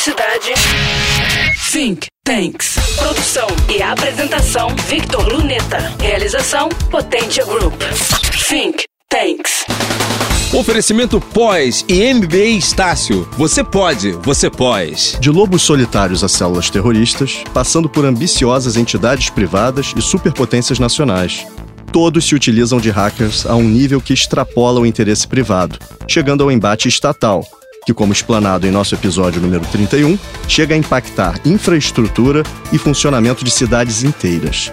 cidade. Think Tanks. Produção e apresentação Victor Luneta. Realização Potência Group. Think Tanks. Oferecimento pós e MBA Estácio. Você pode, você pós. De lobos solitários a células terroristas, passando por ambiciosas entidades privadas e superpotências nacionais. Todos se utilizam de hackers a um nível que extrapola o interesse privado, chegando ao embate estatal, que, como explanado em nosso episódio número 31, chega a impactar infraestrutura e funcionamento de cidades inteiras.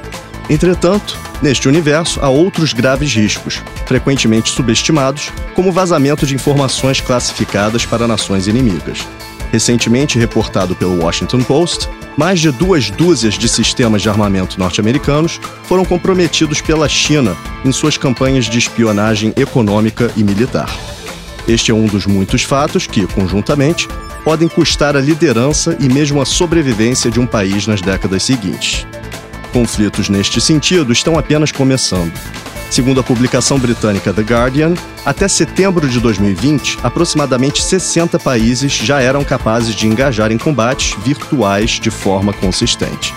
Entretanto, neste universo há outros graves riscos, frequentemente subestimados, como vazamento de informações classificadas para nações inimigas. Recentemente reportado pelo Washington Post, mais de duas dúzias de sistemas de armamento norte-americanos foram comprometidos pela China em suas campanhas de espionagem econômica e militar. Este é um dos muitos fatos que, conjuntamente, podem custar a liderança e mesmo a sobrevivência de um país nas décadas seguintes. Conflitos neste sentido estão apenas começando. Segundo a publicação britânica The Guardian, até setembro de 2020, aproximadamente 60 países já eram capazes de engajar em combates virtuais de forma consistente.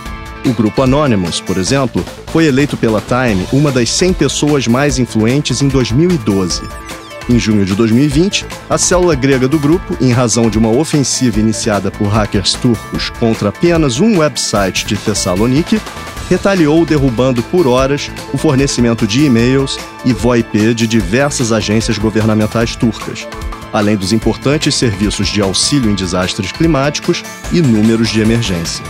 O grupo Anonymous, por exemplo, foi eleito pela Time uma das 100 pessoas mais influentes em 2012. Em junho de 2020, a célula grega do grupo, em razão de uma ofensiva iniciada por hackers turcos contra apenas um website de Thessaloniki, retaliou derrubando por horas o fornecimento de e-mails e VoIP de diversas agências governamentais turcas, além dos importantes serviços de auxílio em desastres climáticos e números de emergência.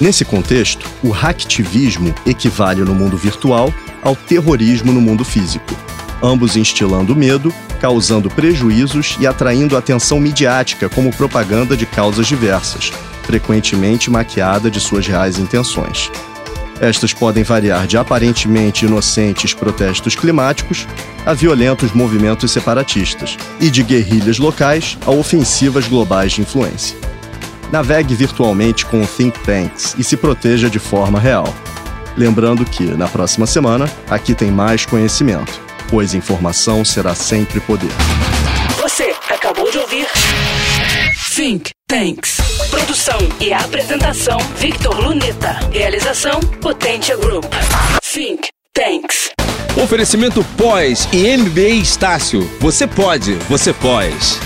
Nesse contexto, o hacktivismo equivale no mundo virtual ao terrorismo no mundo físico, ambos instilando medo, causando prejuízos e atraindo atenção midiática como propaganda de causas diversas, frequentemente maquiada de suas reais intenções. Estas podem variar de aparentemente inocentes protestos climáticos a violentos movimentos separatistas e de guerrilhas locais a ofensivas globais de influência. Navegue virtualmente com Think Tanks e se proteja de forma real. Lembrando que, na próxima semana, aqui tem mais conhecimento, pois informação será sempre poder. Você acabou de ouvir Think Tanks. Produção e apresentação Victor Luneta. Realização Potência Group. Think Tanks. Oferecimento pós e MBA Estácio. Você pode, você pós.